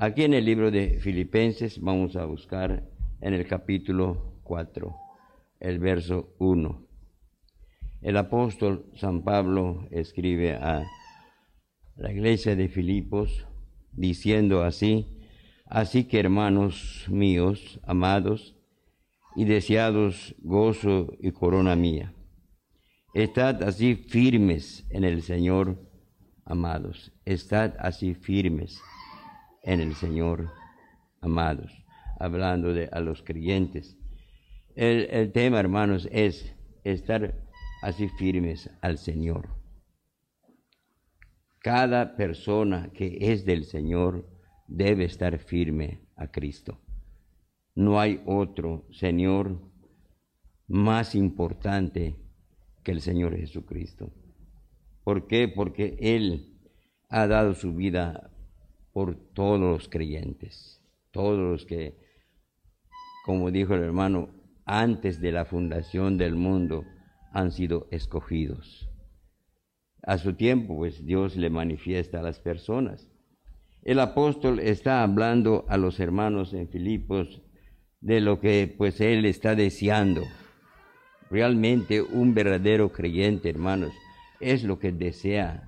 Aquí en el libro de Filipenses vamos a buscar en el capítulo 4, el verso 1. El apóstol San Pablo escribe a la iglesia de Filipos diciendo así, así que hermanos míos, amados y deseados gozo y corona mía, estad así firmes en el Señor, amados, estad así firmes en el Señor, amados, hablando de a los creyentes. El, el tema, hermanos, es estar así firmes al Señor. Cada persona que es del Señor debe estar firme a Cristo. No hay otro Señor más importante que el Señor Jesucristo. ¿Por qué? Porque Él ha dado su vida por todos los creyentes, todos los que, como dijo el hermano, antes de la fundación del mundo han sido escogidos. A su tiempo, pues Dios le manifiesta a las personas. El apóstol está hablando a los hermanos en Filipos de lo que pues él está deseando. Realmente un verdadero creyente, hermanos, es lo que desea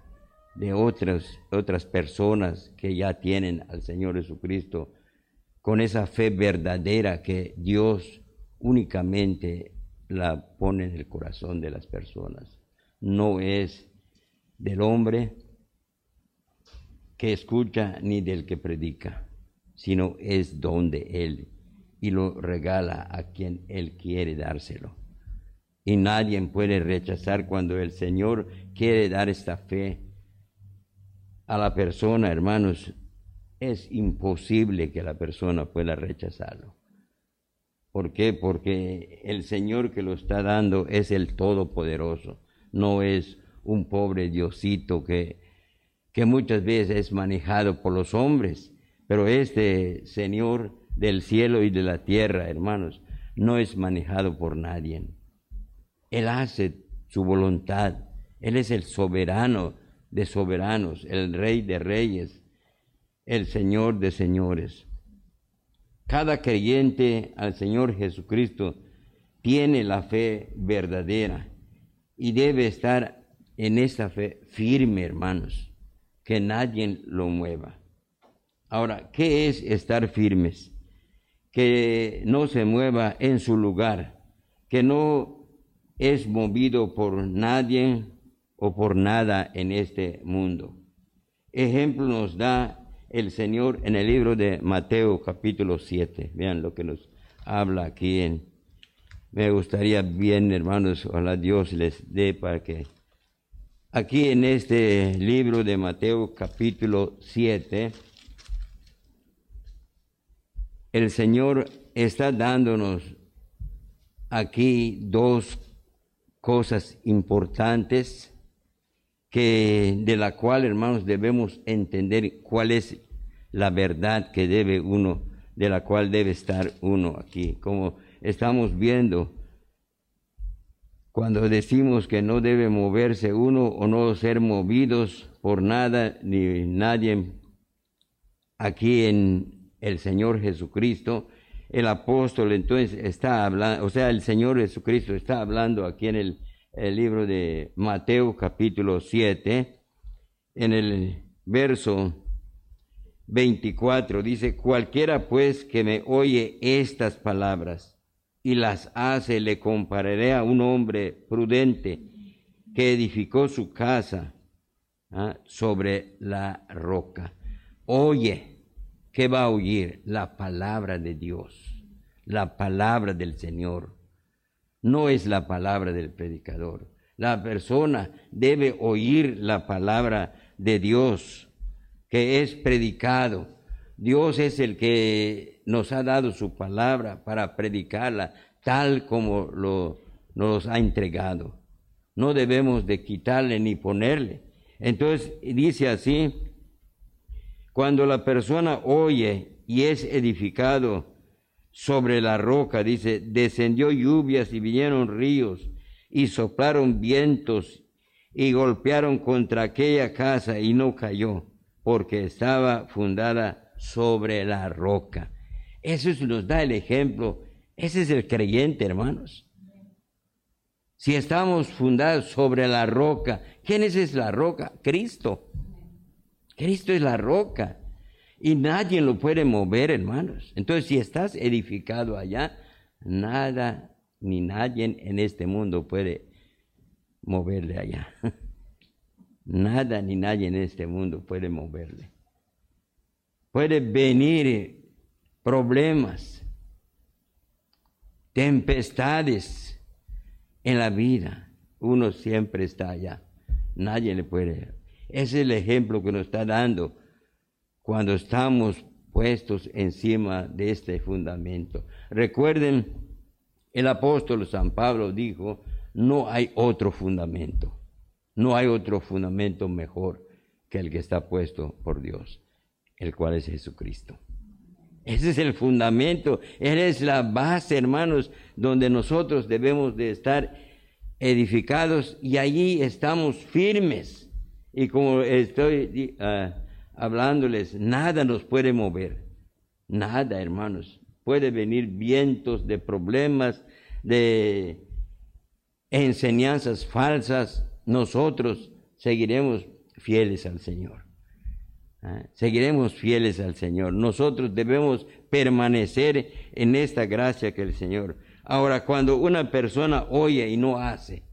de otras, otras personas que ya tienen al Señor Jesucristo, con esa fe verdadera que Dios únicamente la pone en el corazón de las personas. No es del hombre que escucha ni del que predica, sino es donde Él y lo regala a quien Él quiere dárselo. Y nadie puede rechazar cuando el Señor quiere dar esta fe a la persona, hermanos, es imposible que la persona pueda rechazarlo. ¿Por qué? Porque el Señor que lo está dando es el Todopoderoso, no es un pobre Diosito que, que muchas veces es manejado por los hombres, pero este Señor del cielo y de la tierra, hermanos, no es manejado por nadie. Él hace su voluntad, Él es el soberano de soberanos, el rey de reyes, el Señor de señores. Cada creyente al Señor Jesucristo tiene la fe verdadera y debe estar en esa fe firme, hermanos, que nadie lo mueva. Ahora, ¿qué es estar firmes? Que no se mueva en su lugar, que no es movido por nadie o por nada en este mundo. Ejemplo nos da el Señor en el libro de Mateo capítulo 7. Vean lo que nos habla aquí en... Me gustaría bien, hermanos, ojalá Dios les dé para que... Aquí en este libro de Mateo capítulo 7, el Señor está dándonos aquí dos cosas importantes que de la cual, hermanos, debemos entender cuál es la verdad que debe uno, de la cual debe estar uno aquí. Como estamos viendo, cuando decimos que no debe moverse uno o no ser movidos por nada ni nadie aquí en el Señor Jesucristo, el apóstol entonces está hablando, o sea, el Señor Jesucristo está hablando aquí en el el libro de Mateo capítulo 7, en el verso 24 dice, cualquiera pues que me oye estas palabras y las hace, le compararé a un hombre prudente que edificó su casa ¿ah? sobre la roca. Oye, ¿qué va a oír? La palabra de Dios, la palabra del Señor no es la palabra del predicador. La persona debe oír la palabra de Dios que es predicado. Dios es el que nos ha dado su palabra para predicarla tal como lo, nos ha entregado. No debemos de quitarle ni ponerle. Entonces dice así, cuando la persona oye y es edificado sobre la roca, dice, descendió lluvias y vinieron ríos y soplaron vientos y golpearon contra aquella casa y no cayó, porque estaba fundada sobre la roca. Eso nos da el ejemplo. Ese es el creyente, hermanos. Si estamos fundados sobre la roca, ¿quién es, es la roca? Cristo. Cristo es la roca. Y nadie lo puede mover, hermanos. Entonces, si estás edificado allá, nada ni nadie en este mundo puede moverle allá. Nada ni nadie en este mundo puede moverle. Puede venir problemas, tempestades en la vida. Uno siempre está allá. Nadie le puede. Ese es el ejemplo que nos está dando cuando estamos puestos encima de este fundamento. Recuerden, el apóstol San Pablo dijo, no hay otro fundamento, no hay otro fundamento mejor que el que está puesto por Dios, el cual es Jesucristo. Ese es el fundamento, Él es la base, hermanos, donde nosotros debemos de estar edificados y allí estamos firmes. Y como estoy uh, hablándoles, nada nos puede mover, nada, hermanos. Puede venir vientos de problemas, de enseñanzas falsas, nosotros seguiremos fieles al Señor. ¿Ah? Seguiremos fieles al Señor. Nosotros debemos permanecer en esta gracia que el Señor. Ahora, cuando una persona oye y no hace,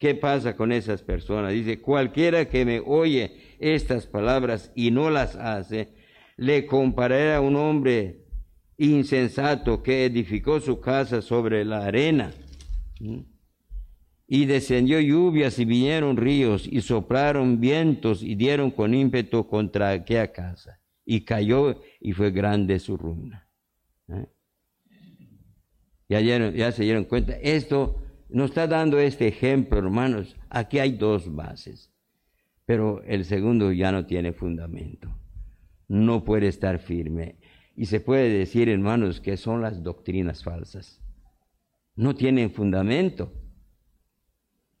¿qué pasa con esas personas? Dice, cualquiera que me oye estas palabras y no las hace, le compararé a un hombre insensato que edificó su casa sobre la arena. Y descendió lluvias y vinieron ríos y soplaron vientos y dieron con ímpetu contra aquella casa. Y cayó y fue grande su ruina. ¿Eh? Ya, ya se dieron cuenta. Esto nos está dando este ejemplo, hermanos. Aquí hay dos bases. Pero el segundo ya no tiene fundamento. No puede estar firme. Y se puede decir, hermanos, que son las doctrinas falsas no tienen fundamento.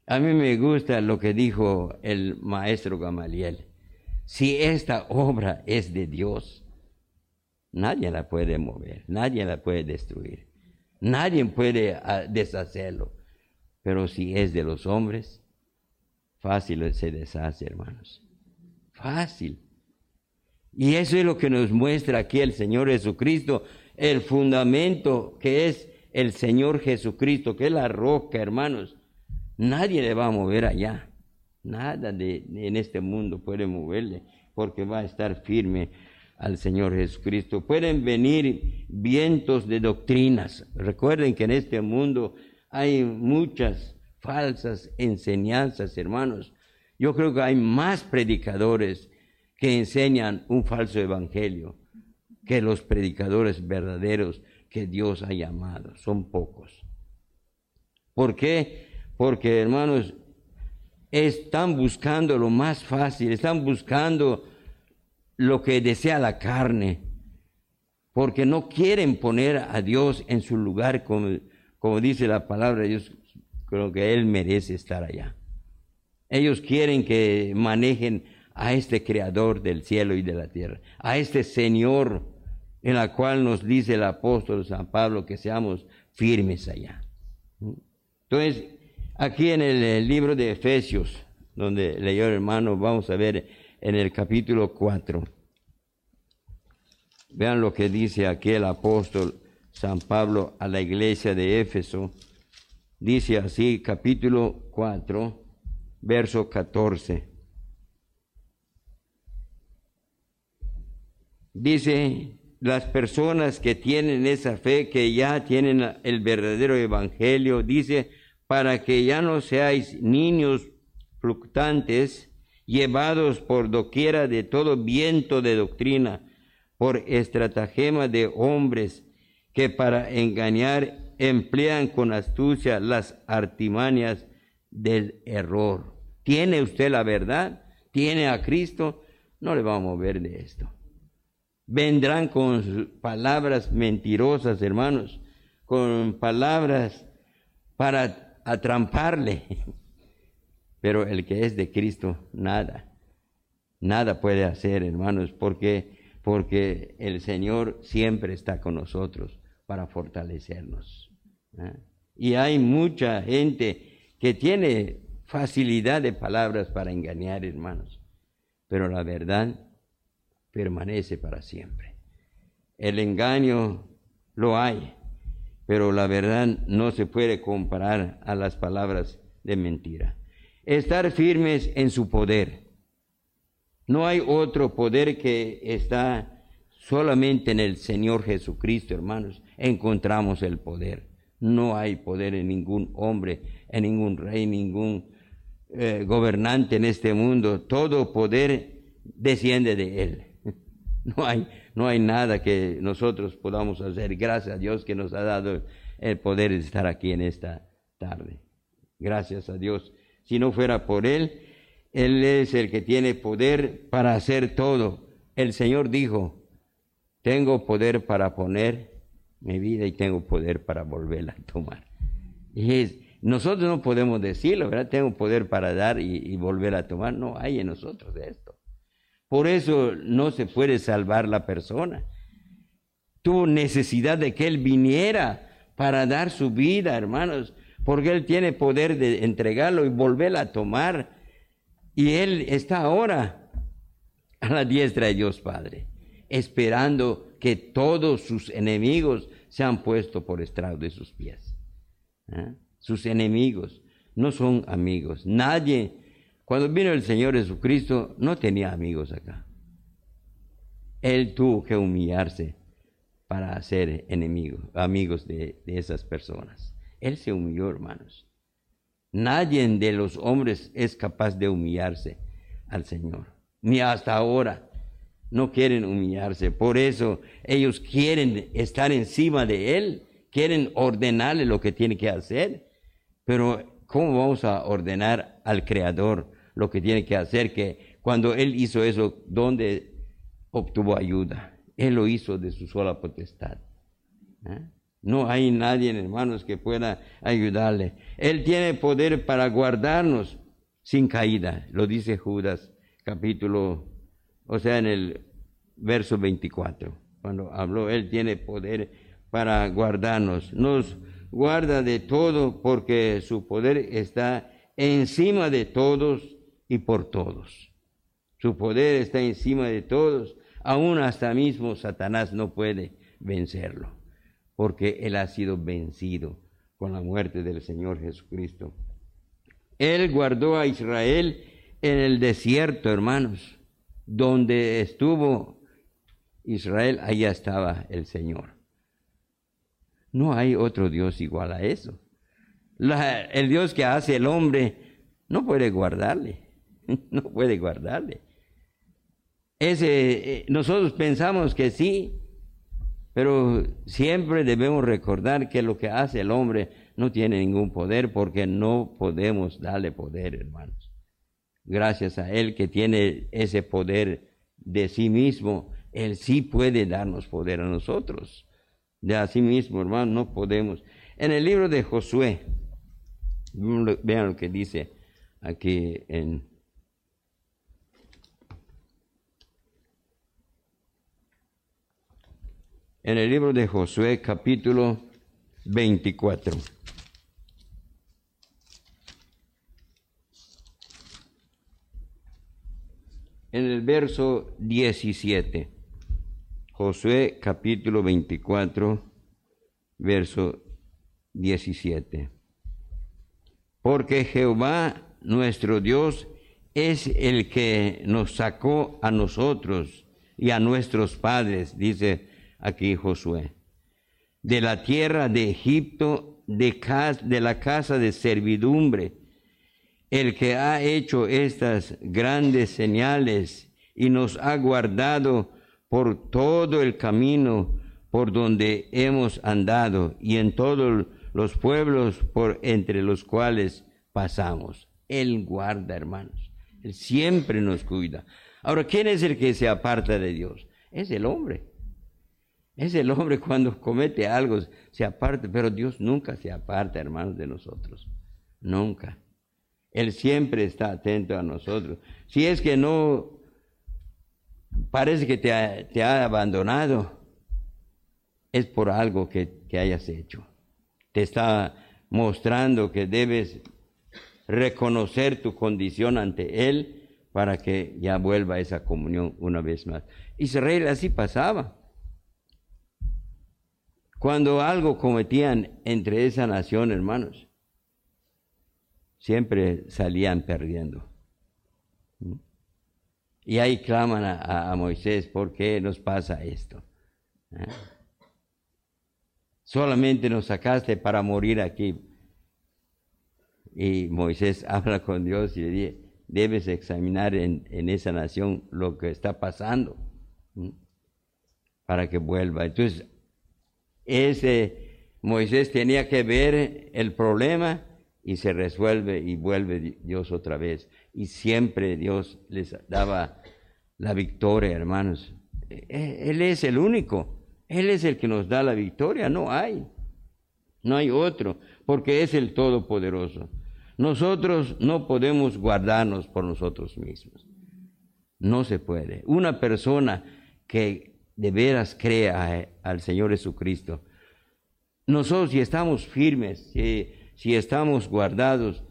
A mí me gusta lo que dijo el maestro Gamaliel. Si esta obra es de Dios, nadie la puede mover, nadie la puede destruir, nadie puede ah, deshacerlo. Pero si es de los hombres, fácil se deshace, hermanos. Fácil. Y eso es lo que nos muestra aquí el Señor Jesucristo, el fundamento que es el Señor Jesucristo, que es la roca, hermanos, nadie le va a mover allá. Nada de, en este mundo puede moverle, porque va a estar firme al Señor Jesucristo. Pueden venir vientos de doctrinas. Recuerden que en este mundo hay muchas falsas enseñanzas, hermanos. Yo creo que hay más predicadores que enseñan un falso evangelio que los predicadores verdaderos que Dios ha llamado, son pocos. ¿Por qué? Porque hermanos, están buscando lo más fácil, están buscando lo que desea la carne, porque no quieren poner a Dios en su lugar, como, como dice la palabra de Dios, creo que Él merece estar allá. Ellos quieren que manejen a este creador del cielo y de la tierra, a este Señor en la cual nos dice el apóstol San Pablo que seamos firmes allá. Entonces, aquí en el, libro de Efesios, donde leyó el hermano, vamos a ver en el capítulo 4. Vean lo que dice aquí el apóstol San Pablo a la iglesia de Éfeso. Dice así, capítulo 4, verso 14. Dice, las personas que tienen esa fe, que ya tienen el verdadero evangelio, dice, para que ya no seáis niños fluctuantes, llevados por doquiera de todo viento de doctrina, por estratagema de hombres que para engañar emplean con astucia las artimañas del error. ¿Tiene usted la verdad? ¿Tiene a Cristo? No le vamos a mover de esto vendrán con palabras mentirosas, hermanos, con palabras para atramparle. Pero el que es de Cristo, nada, nada puede hacer, hermanos, porque porque el Señor siempre está con nosotros para fortalecernos. ¿Eh? Y hay mucha gente que tiene facilidad de palabras para engañar, hermanos, pero la verdad permanece para siempre. El engaño lo hay, pero la verdad no se puede comparar a las palabras de mentira. Estar firmes en su poder. No hay otro poder que está solamente en el Señor Jesucristo, hermanos. Encontramos el poder. No hay poder en ningún hombre, en ningún rey, ningún eh, gobernante en este mundo. Todo poder desciende de Él. No hay, no hay nada que nosotros podamos hacer. Gracias a Dios que nos ha dado el poder de estar aquí en esta tarde. Gracias a Dios. Si no fuera por Él, Él es el que tiene poder para hacer todo. El Señor dijo, tengo poder para poner mi vida y tengo poder para volverla a tomar. Y nosotros no podemos decirlo, ¿verdad? Tengo poder para dar y, y volver a tomar. No hay en nosotros esto. Por eso no se puede salvar la persona. Tuvo necesidad de que Él viniera para dar su vida, hermanos, porque Él tiene poder de entregarlo y volverla a tomar. Y Él está ahora a la diestra de Dios Padre, esperando que todos sus enemigos sean puestos por estrado de sus pies. ¿eh? Sus enemigos no son amigos. Nadie cuando vino el Señor Jesucristo, no tenía amigos acá. Él tuvo que humillarse para ser enemigo, amigos de, de esas personas. Él se humilló, hermanos. Nadie de los hombres es capaz de humillarse al Señor, ni hasta ahora. No quieren humillarse, por eso ellos quieren estar encima de Él, quieren ordenarle lo que tiene que hacer, pero ¿cómo vamos a ordenar al Creador lo que tiene que hacer? Que cuando Él hizo eso, ¿dónde obtuvo ayuda? Él lo hizo de su sola potestad. ¿eh? No hay nadie, hermanos, que pueda ayudarle. Él tiene poder para guardarnos sin caída, lo dice Judas, capítulo, o sea, en el verso 24, cuando habló, Él tiene poder para guardarnos. Nos guarda de todo porque su poder está encima de todos y por todos. Su poder está encima de todos. Aún hasta mismo Satanás no puede vencerlo, porque él ha sido vencido con la muerte del Señor Jesucristo. Él guardó a Israel en el desierto, hermanos, donde estuvo Israel, allá estaba el Señor. No hay otro Dios igual a eso. el Dios que hace el hombre no puede guardarle, no puede guardarle. Ese, eh, nosotros pensamos que sí, pero siempre debemos recordar que lo que hace el hombre no tiene ningún poder porque no podemos darle poder, hermanos. Gracias a Él que tiene ese poder de sí mismo, Él sí puede darnos poder a nosotros de a sí mismo, hermano, no podemos. En el libro de Josué, vean lo que dice aquí en en el libro de Josué capítulo 24. En el verso 17. Josué capítulo 24, verso 17. Porque Jehová nuestro Dios es el que nos sacó a nosotros y a nuestros padres, dice aquí Josué, de la tierra de Egipto, de, de la casa de servidumbre, el que ha hecho estas grandes señales y nos ha guardado por todo el camino por donde hemos andado y en todos los pueblos por entre los cuales pasamos. Él guarda, hermanos. Él siempre nos cuida. Ahora, ¿quién es el que se aparta de Dios? Es el hombre. Es el hombre cuando comete algo, se aparta, pero Dios nunca se aparta, hermanos, de nosotros. Nunca. Él siempre está atento a nosotros. Si es que no parece que te ha, abandonado, es por algo que, que hayas hecho. Te está mostrando que debes reconocer tu condición ante Él para que ya vuelva esa comunión una vez más. Israel así pasaba. Cuando algo cometían entre esa nación, hermanos, siempre salían perdiendo. Y ahí claman a, Moisés, ¿por qué nos pasa esto? ¿Eh? Solamente nos sacaste para morir aquí. Y Moisés habla con Dios y le dice, debes examinar en, esa nación lo que está pasando para que vuelva. Entonces, ese Moisés tenía que ver el problema y se resuelve y vuelve Dios otra vez. Y siempre Dios les daba la victoria, hermanos. E, e, él es el único. Él es el que nos da la victoria, no hay. No hay otro, porque es el Todopoderoso. Nosotros no podemos guardarnos por nosotros mismos. No se puede. Una persona que de veras crea al Señor Jesucristo, nosotros si estamos firmes, si estamos guardados,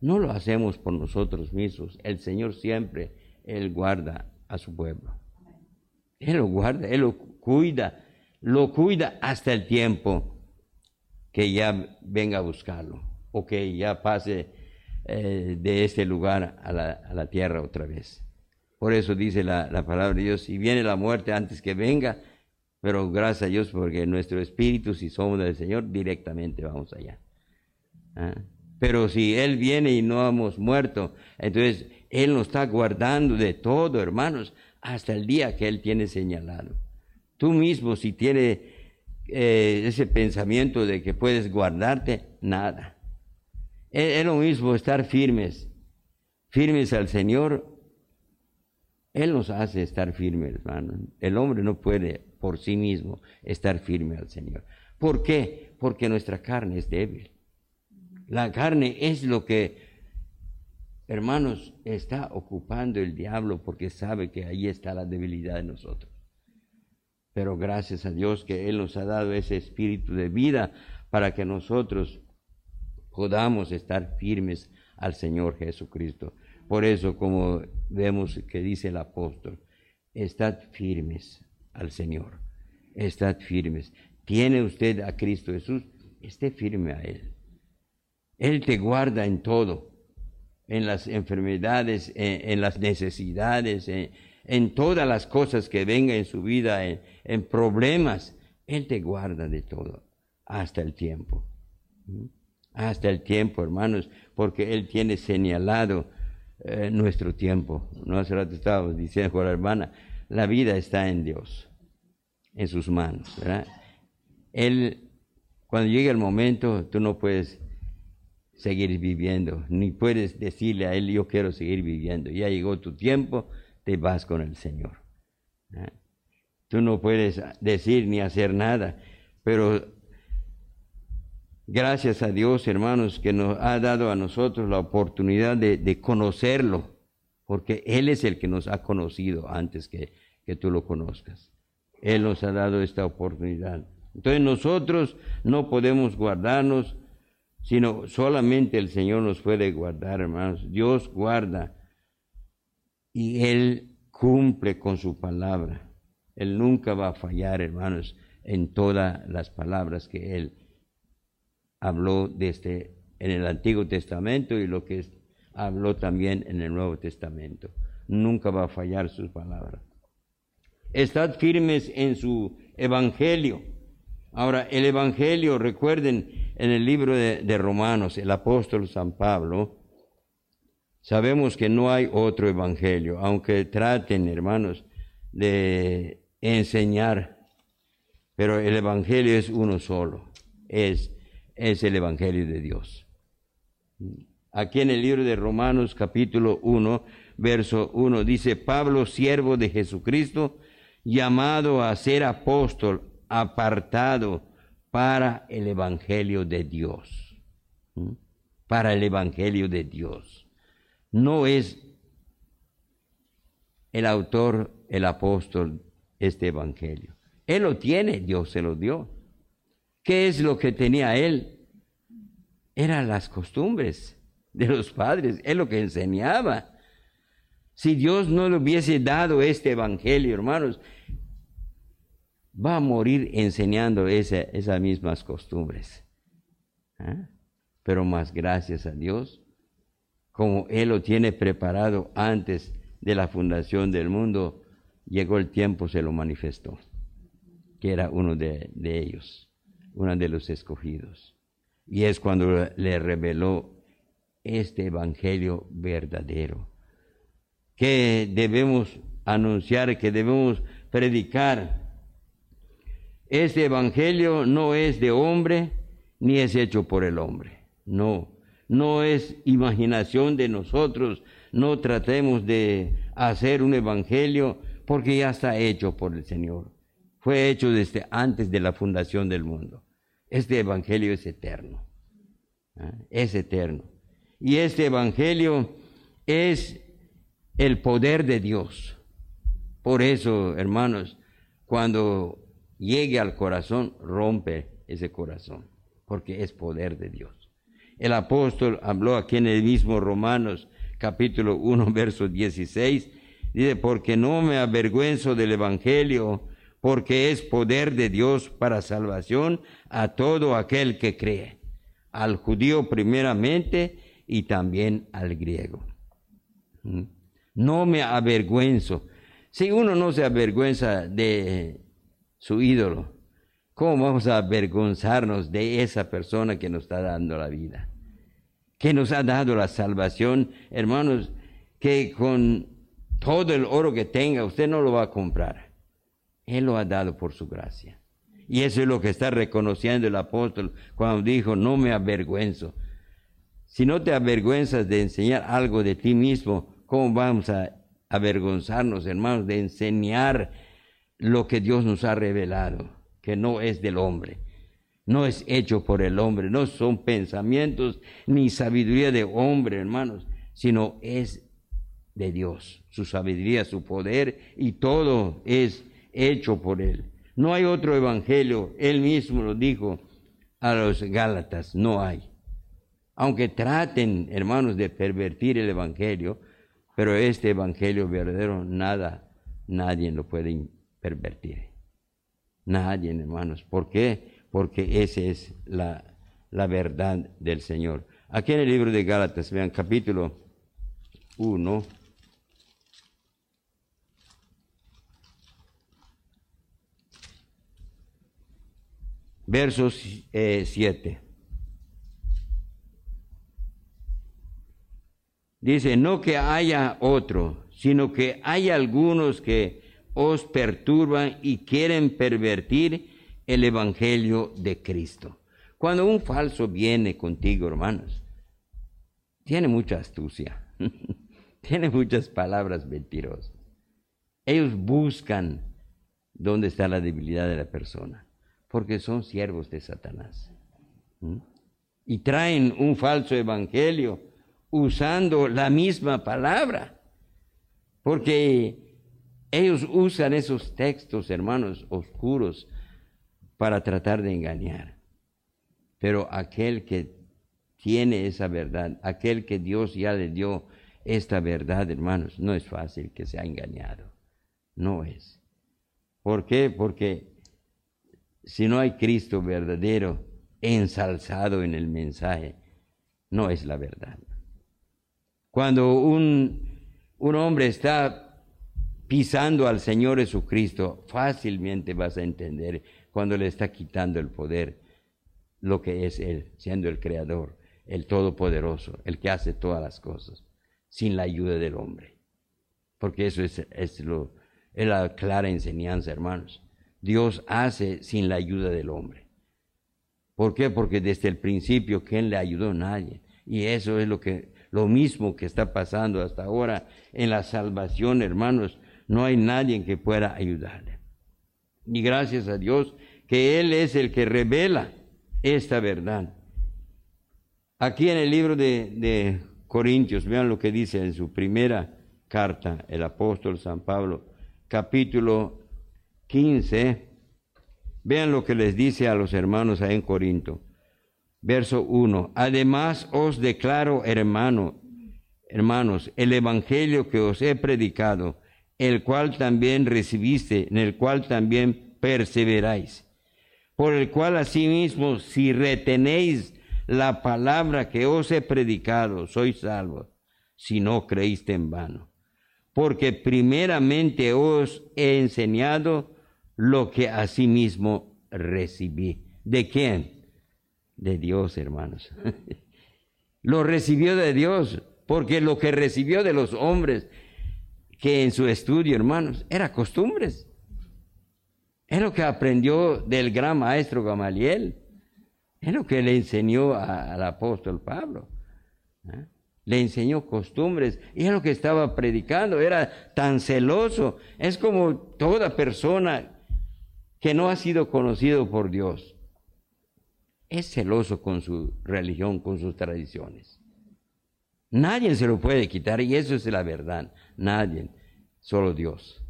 no lo hacemos por nosotros mismos. El Señor siempre, Él guarda a su pueblo. Él lo guarda, Él lo cuida lo cuida hasta el tiempo que ya venga a buscarlo o que ya pase eh, de este lugar a la, tierra otra vez. Por eso dice la, palabra de Dios, si viene la muerte antes que venga, pero gracias a Dios porque nuestro espíritu, si somos del Señor, directamente vamos allá. ¿Ah? Pero si Él viene y no hemos muerto, entonces Él nos está guardando de todo, hermanos, hasta el día que Él tiene señalado. Tú mismo, si tienes eh, ese pensamiento de que puedes guardarte, nada. Es, lo mismo estar firmes, firmes al Señor. Él nos hace estar firmes, hermano. El hombre no puede por sí mismo estar firme al Señor. ¿Por qué? Porque nuestra carne es débil. La carne es lo que, hermanos, está ocupando el diablo porque sabe que ahí está la debilidad de nosotros. Pero gracias a Dios que Él nos ha dado ese espíritu de vida para que nosotros podamos estar firmes al Señor Jesucristo. Por eso, como vemos que dice el apóstol, estad firmes al Señor, estad firmes. ¿Tiene usted a Cristo Jesús? Esté firme a Él. Él te guarda en todo, en las enfermedades, en, las necesidades, en, todas las cosas que vengan en su vida, en, problemas, Él te guarda de todo, hasta el tiempo. ¿Mm? Hasta el tiempo, hermanos, porque Él tiene señalado eh, nuestro tiempo. No hace rato estábamos diciendo con la hermana, la vida está en Dios, en sus manos, ¿verdad? Él, cuando llegue el momento, tú no puedes seguir viviendo, ni puedes decirle a Él, yo quiero seguir viviendo. Ya llegó tu tiempo, te vas con el Señor. ¿eh? Tú no puedes decir ni hacer nada, pero gracias a Dios, hermanos, que nos ha dado a nosotros la oportunidad de, conocerlo, porque Él es el que nos ha conocido antes que, que tú lo conozcas. Él nos ha dado esta oportunidad. Entonces nosotros no podemos guardarnos, sino solamente el Señor nos puede guardar, hermanos. Dios guarda y Él cumple con su palabra. Él nunca va a fallar, hermanos, en todas las palabras que Él habló desde en el Antiguo Testamento y lo que habló también en el Nuevo Testamento. Nunca va a fallar su palabra. Estad firmes en su Evangelio. Ahora, el Evangelio, recuerden, en el libro de, Romanos, el apóstol San Pablo, Sabemos que no hay otro evangelio, aunque traten, hermanos, de enseñar, pero el evangelio es uno solo, es, es el evangelio de Dios. Aquí en el libro de Romanos capítulo 1, verso 1 dice, Pablo, siervo de Jesucristo, llamado a ser apóstol, apartado para el evangelio de Dios. Para el evangelio de Dios no es el autor el apóstol este evangelio. Él lo tiene, Dios se lo dio. ¿Qué es lo que tenía él? Eran las costumbres de los padres, es lo que enseñaba. Si Dios no le hubiese dado este evangelio, hermanos, va a morir enseñando esas mismas costumbres. ¿Ah? Pero más gracias a Dios, como Él lo tiene preparado antes de la fundación del mundo, llegó el tiempo, se lo manifestó, que era uno de, de ellos, uno de los escogidos. Y es cuando le reveló este evangelio verdadero, que debemos anunciar, que debemos predicar. Este evangelio no es de hombre, ni es hecho por el hombre. No, no es imaginación de nosotros. No tratemos de hacer un evangelio porque ya está hecho por el Señor. Fue hecho desde antes de la fundación del mundo. Este evangelio es eterno. ¿ah? Es eterno. Y este evangelio es el poder de Dios. Por eso, hermanos, cuando llegue al corazón, rompe ese corazón porque es poder de Dios. El apóstol habló aquí en el mismo Romanos capítulo 1, verso 16, dice, porque no me avergüenzo del Evangelio, porque es poder de Dios para salvación a todo aquel que cree, al judío primeramente y también al griego. ¿Mm? No me avergüenzo. Si uno no se avergüenza de su ídolo, ¿Cómo vamos a avergonzarnos de esa persona que nos está dando la vida? Que nos ha dado la salvación, hermanos, que con todo el oro que tenga usted no lo va a comprar. Él lo ha dado por su gracia. Y eso es lo que está reconociendo el apóstol cuando dijo, no me avergüenzo. Si no te avergüenzas de enseñar algo de ti mismo, ¿cómo vamos a avergonzarnos, hermanos, de enseñar lo que Dios nos ha revelado? que no es del hombre, no es hecho por el hombre, no son pensamientos ni sabiduría de hombre, hermanos, sino es de Dios, su sabiduría, su poder y todo es hecho por Él. No hay otro evangelio, Él mismo lo dijo a los Gálatas, no hay. Aunque traten, hermanos, de pervertir el evangelio, pero este evangelio verdadero, nada, nadie lo puede pervertir. Nadie, hermanos. ¿Por qué? Porque esa es la, la verdad del Señor. Aquí en el libro de Gálatas, vean capítulo 1. Versos 7. Eh, Dice, no que haya otro, sino que hay algunos que os perturban y quieren pervertir el Evangelio de Cristo. Cuando un falso viene contigo, hermanos, tiene mucha astucia, tiene muchas palabras mentirosas. Ellos buscan dónde está la debilidad de la persona, porque son siervos de Satanás. Y traen un falso evangelio usando la misma palabra, porque ellos usan esos textos, hermanos, oscuros para tratar de engañar. Pero aquel que tiene esa verdad, aquel que Dios ya le dio esta verdad, hermanos, no es fácil que sea engañado. No es. ¿Por qué? Porque si no hay Cristo verdadero ensalzado en el mensaje, no es la verdad. Cuando un, un hombre está pisando al Señor Jesucristo, fácilmente vas a entender cuando le está quitando el poder lo que es Él, siendo el Creador, el Todopoderoso, el que hace todas las cosas, sin la ayuda del hombre. Porque eso es, es, lo, es la clara enseñanza, hermanos. Dios hace sin la ayuda del hombre. ¿Por qué? Porque desde el principio, ¿quién le ayudó? Nadie. Y eso es lo que, lo mismo que está pasando hasta ahora en la salvación, hermanos no hay nadie que pueda ayudarle. Y gracias a Dios que Él es el que revela esta verdad. Aquí en el libro de, Corintios, vean lo que dice en su primera carta el apóstol San Pablo, capítulo 15, vean lo que les dice a los hermanos ahí en Corinto. Verso 1. Además os declaro, hermano, hermanos, el evangelio que os he predicado, el cual también recibiste, en el cual también perseveráis, por el cual asimismo, si retenéis la palabra que os he predicado, sois salvos, si no creíste en vano. Porque primeramente os he enseñado lo que asimismo recibí. ¿De quién? De Dios, hermanos. lo recibió de Dios, porque lo que recibió de los hombres, que en su estudio, hermanos, era costumbres. Es lo que aprendió del gran maestro Gamaliel. Es lo que le enseñó al apóstol Pablo. ¿eh? Le enseñó costumbres y es lo que estaba predicando. Era tan celoso. Es como toda persona que no ha sido conocido por Dios. Es celoso con su religión, con sus tradiciones. Nadie se lo puede quitar y eso es la verdad. Nadie, solo Dios.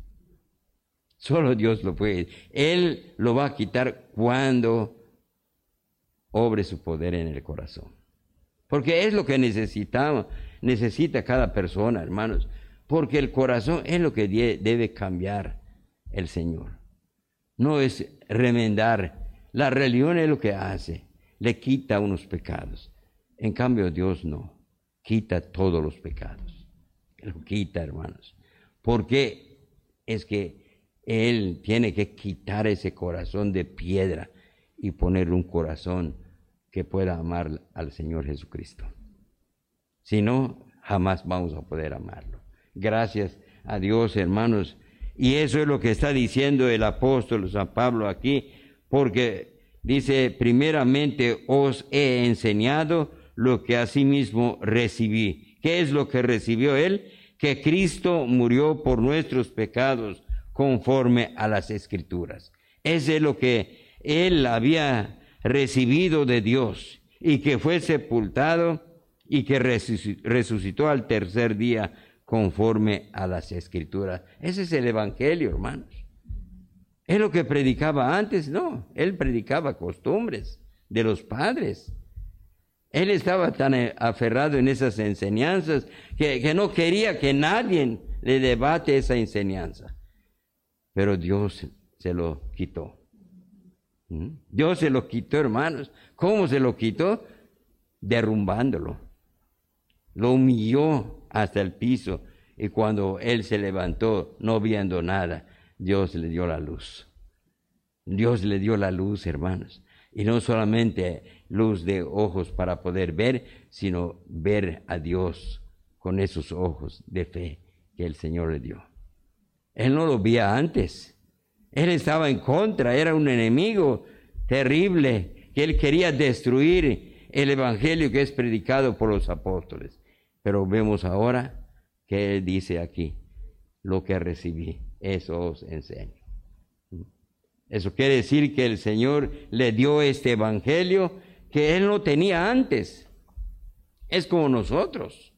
Solo Dios lo puede. Él lo va a quitar cuando obre su poder en el corazón. Porque es lo que necesitamos, necesita cada persona, hermanos. Porque el corazón es lo que debe cambiar el Señor. No es remendar. La religión es lo que hace. Le quita unos pecados. En cambio Dios no quita todos los pecados. Lo quita, hermanos. Porque es que Él tiene que quitar ese corazón de piedra y ponerle un corazón que pueda amar al Señor Jesucristo. Si no, jamás vamos a poder amarlo. Gracias a Dios, hermanos. Y eso es lo que está diciendo el apóstol San Pablo aquí, porque dice, primeramente os he enseñado lo que asimismo recibí. ¿Qué es lo que recibió él? Que Cristo murió por nuestros pecados conforme a las escrituras. Ese es lo que él había recibido de Dios y que fue sepultado y que resucitó al tercer día conforme a las escrituras. Ese es el Evangelio, hermanos. ¿Es lo que predicaba antes? No, él predicaba costumbres de los padres. Él estaba tan eh, aferrado en esas enseñanzas que, no quería que nadie le debate esa enseñanza. Pero Dios se lo quitó. ¿Mm? Dios se lo quitó, hermanos. ¿Cómo se lo quitó? Derrumbándolo. Lo humilló hasta el piso. Y cuando él se levantó, no viendo nada, Dios le dio la luz. Dios le dio la luz, hermanos. Y no solamente luz de ojos para poder ver, sino ver a Dios con esos ojos de fe que el Señor le dio. Él no lo veía antes. Él estaba en contra, era un enemigo terrible que él quería destruir el evangelio que es predicado por los apóstoles. Pero vemos ahora que él dice aquí, lo que recibí, eso os enseño. Eso quiere decir que el Señor le dio este evangelio que él no tenía antes. Es como nosotros.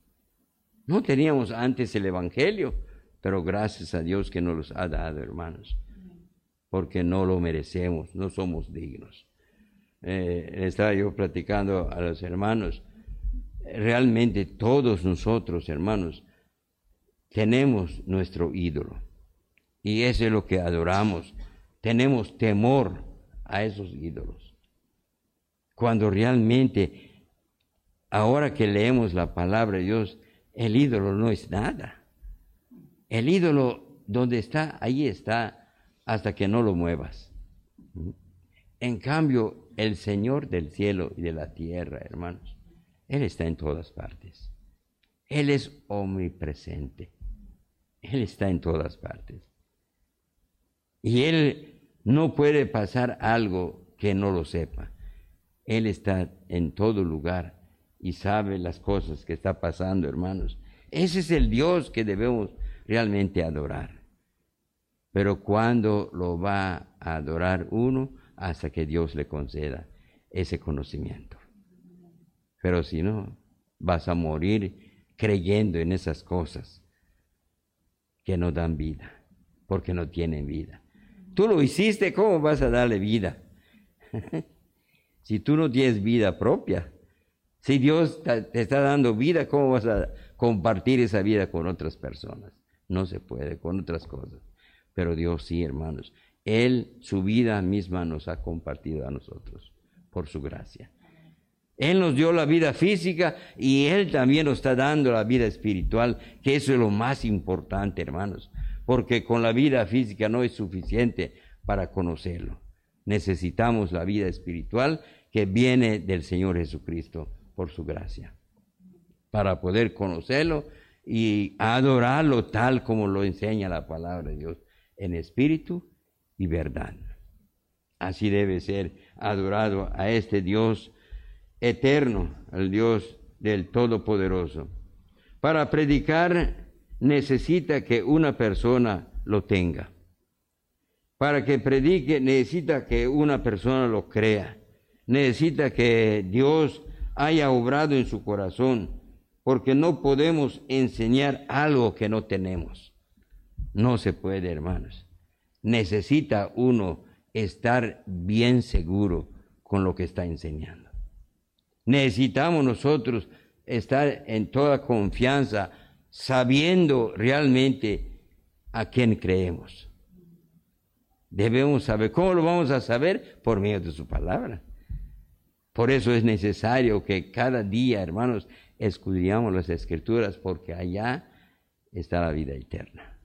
No teníamos antes el evangelio, pero gracias a Dios que nos los ha dado, hermanos, porque no lo merecemos, no somos dignos. Eh, estaba yo platicando a los hermanos, realmente todos nosotros, hermanos, tenemos nuestro ídolo. Y eso es lo que adoramos tenemos temor a esos ídolos. Cuando realmente, ahora que leemos la palabra de Dios, el ídolo no es nada. El ídolo donde está, ahí está, hasta que no lo muevas. En cambio, el Señor del cielo y de la tierra, hermanos, Él está en todas partes. Él es omnipresente. Él está en todas partes. Y Él no puede pasar algo que no lo sepa. Él está en todo lugar y sabe las cosas que está pasando, hermanos. Ese es el Dios que debemos realmente adorar. Pero cuando lo va a adorar uno, hasta que Dios le conceda ese conocimiento. Pero si no, vas a morir creyendo en esas cosas que no dan vida porque no tienen vida. Tú lo hiciste, ¿cómo vas a darle vida? si tú no tienes vida propia, si Dios te está dando vida, ¿cómo vas a compartir esa vida con otras personas? No se puede, con otras cosas. Pero Dios sí, hermanos. Él, su vida misma nos ha compartido a nosotros por su gracia. Él nos dio la vida física y Él también nos está dando la vida espiritual, que eso es lo más importante, hermanos, porque con la vida física no es suficiente para conocerlo. Necesitamos la vida espiritual que viene del Señor Jesucristo por su gracia, para poder conocerlo y adorarlo tal como lo enseña la palabra de Dios, en espíritu y verdad. Así debe ser adorado a este Dios eterno, al Dios del Todopoderoso. Para predicar necesita que una persona lo tenga. Para que predique necesita que una persona lo crea. Necesita que Dios haya obrado en su corazón, porque no podemos enseñar algo que no tenemos. No se puede, hermanos. Necesita uno estar bien seguro con lo que está enseñando. Necesitamos nosotros estar en toda confianza, sabiendo realmente a quién creemos. Debemos saber. ¿Cómo lo vamos a saber? Por medio de su palabra. Por eso es necesario que cada día, hermanos, escudriñamos las escrituras, porque allá está la vida eterna.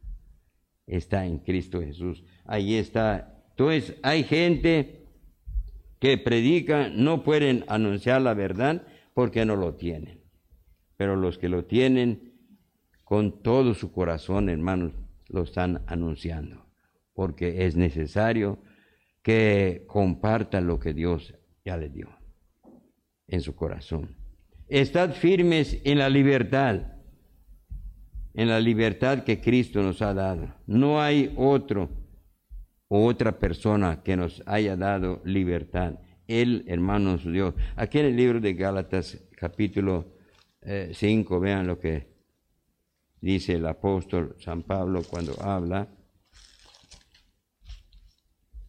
Está en Cristo Jesús. Ahí está. Entonces, hay gente que predica, no pueden anunciar la verdad porque no lo tienen. Pero los que lo tienen con todo su corazón, hermanos, lo están anunciando. Porque es necesario que compartan lo que Dios ya le dio en su corazón. Estad firmes en la libertad, en la libertad que Cristo nos ha dado. No hay otro o otra persona que nos haya dado libertad. Él, hermanos Dios. Aquí en el libro de Gálatas, capítulo 5, eh, vean lo que dice el apóstol San Pablo cuando habla.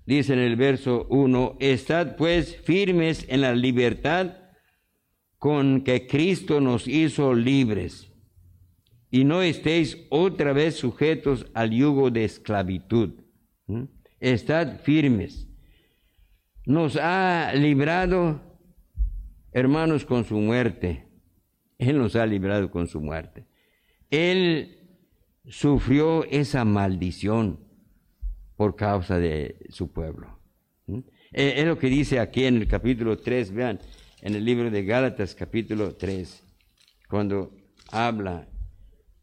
Dice en el verso 1, estad pues firmes en la libertad con que Cristo nos hizo libres, y no estéis otra vez sujetos al yugo de esclavitud. Estad firmes. Nos ha librado, hermanos, con su muerte. Él nos ha librado con su muerte. Él sufrió esa maldición por causa de su pueblo. Es lo que dice aquí en el capítulo 3, vean, en el libro de Gálatas capítulo 3, cuando habla,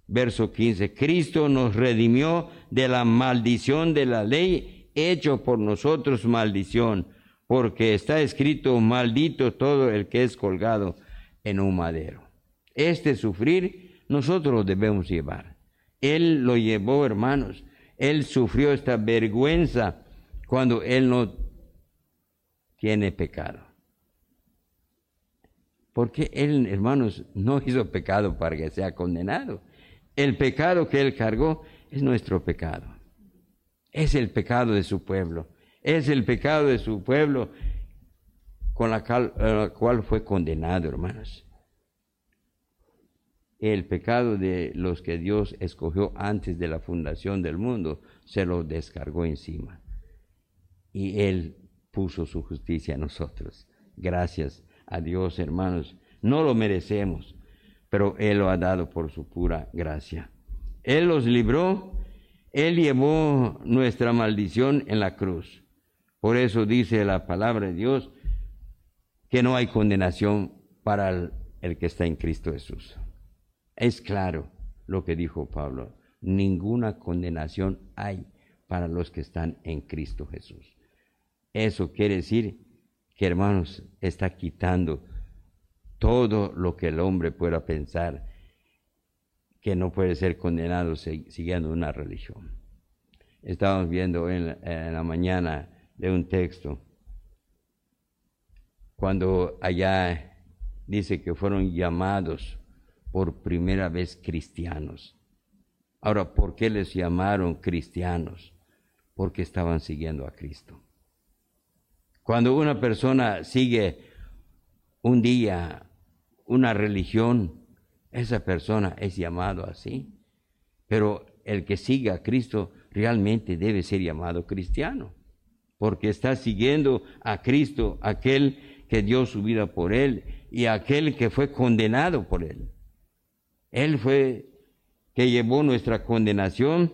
verso 15, Cristo nos redimió de la maldición de la ley, hecho por nosotros maldición, porque está escrito, maldito todo el que es colgado en un madero. Este sufrir nosotros lo debemos llevar. Él lo llevó, hermanos. Él sufrió esta vergüenza cuando él no tiene pecado. Porque él, hermanos, no hizo pecado para que sea condenado. El pecado que él cargó es nuestro pecado. Es el pecado de su pueblo. Es el pecado de su pueblo con la cual, fue condenado, hermanos. El pecado de los que Dios escogió antes de la fundación del mundo se lo descargó encima. Y Él puso su justicia a nosotros. Gracias a Dios, hermanos. No lo merecemos, pero Él lo ha dado por su pura gracia. Él los libró, Él llevó nuestra maldición en la cruz. Por eso dice la palabra de Dios que no hay condenación para el, el que está en Cristo Jesús. Es claro lo que dijo Pablo. Ninguna condenación hay para los que están en Cristo Jesús. Eso quiere decir que hermanos está quitando todo lo que el hombre pueda pensar que no puede ser condenado siguiendo una religión. Estábamos viendo en la, mañana de un texto cuando allá dice que fueron llamados por primera vez cristianos. Ahora, ¿por qué les llamaron cristianos? porque estaban siguiendo a Cristo. Cuando una persona sigue un día una religión, esa persona es llamado así. Pero el que sigue a Cristo realmente debe ser llamado cristiano, porque está siguiendo a Cristo, aquel que dio su vida por él y aquel que fue condenado por él. Él fue que llevó nuestra condenación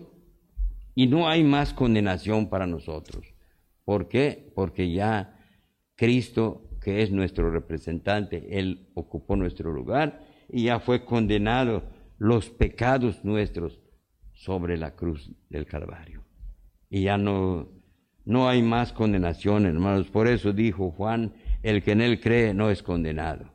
y no hay más condenación para nosotros. ¿Por qué? Porque ya Cristo, que es nuestro representante, Él ocupó nuestro lugar y ya fue condenado los pecados nuestros sobre la cruz del Calvario. Y ya no, no hay más condenación, hermanos. Por eso dijo Juan, el que en él cree no es condenado,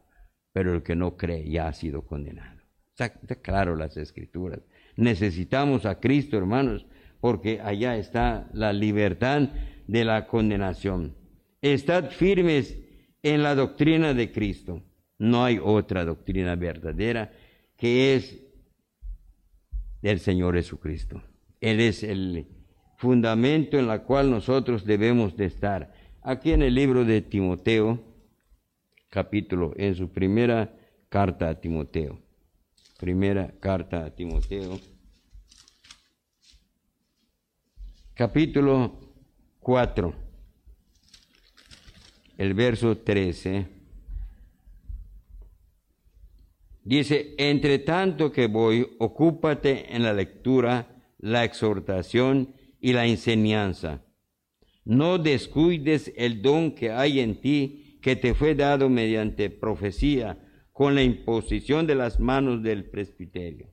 pero el que no cree ya ha sido condenado. Está, claro las escrituras. Necesitamos a Cristo, hermanos, porque allá está la libertad de la condenación. Estad firmes en la doctrina de Cristo. No hay otra doctrina verdadera que es del Señor Jesucristo. Él es el fundamento en la cual nosotros debemos de estar. Aquí en el libro de Timoteo, capítulo, en su primera carta a Timoteo, primera carta a Timoteo, capítulo 4, el verso 13. Dice, entre tanto que voy, ocúpate en la lectura, la exhortación y la enseñanza. No descuides el don que hay en ti, que te fue dado mediante profecía, con la imposición de las manos del presbiterio.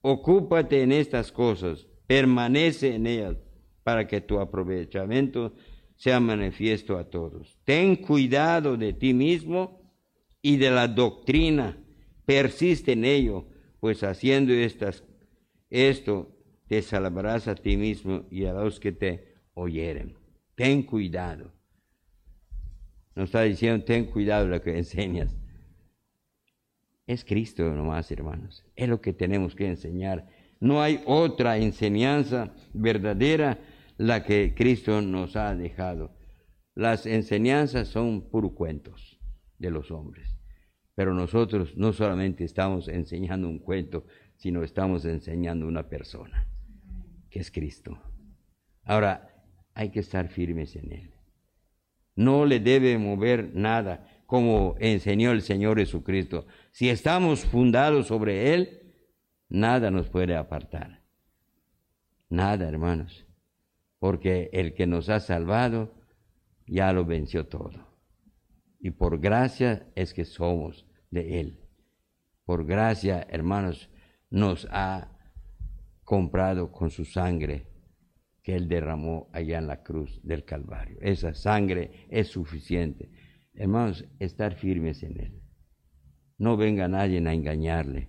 Ocúpate en estas cosas, permanece en ellas, para que tu aprovechamiento sea manifiesto a todos. Ten cuidado de ti mismo y de la doctrina persiste en ello, pues haciendo estas, esto te salvarás a ti mismo y a los que te oyeren. Ten cuidado. Nos está diciendo, ten cuidado de lo que enseñas. Es Cristo nomás, hermanos. Es lo que tenemos que enseñar. No hay otra enseñanza verdadera la que Cristo nos ha dejado. Las enseñanzas son puros cuentos de los hombres. Pero nosotros no solamente estamos enseñando un cuento, sino estamos enseñando una persona, que es Cristo. Ahora, hay que estar firmes en Él. No le debe mover nada, como enseñó el Señor Jesucristo. Si estamos fundados sobre Él, nada nos puede apartar. Nada, hermanos. Porque el que nos ha salvado ya lo venció todo. Y por gracia es que somos de Él. Por gracia, hermanos, nos ha comprado con su sangre que Él derramó allá en la cruz del Calvario. Esa sangre es suficiente. Hermanos, estar firmes en Él. No venga nadie a engañarle.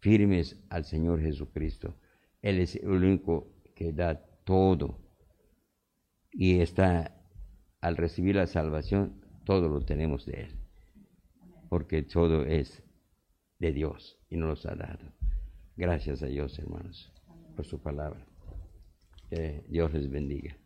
Firmes al Señor Jesucristo. Él es el único que da todo. Y está, al recibir la salvación, todo lo tenemos de Él porque todo es de Dios y nos los ha dado. Gracias a Dios, hermanos, por su palabra. Que Dios les bendiga.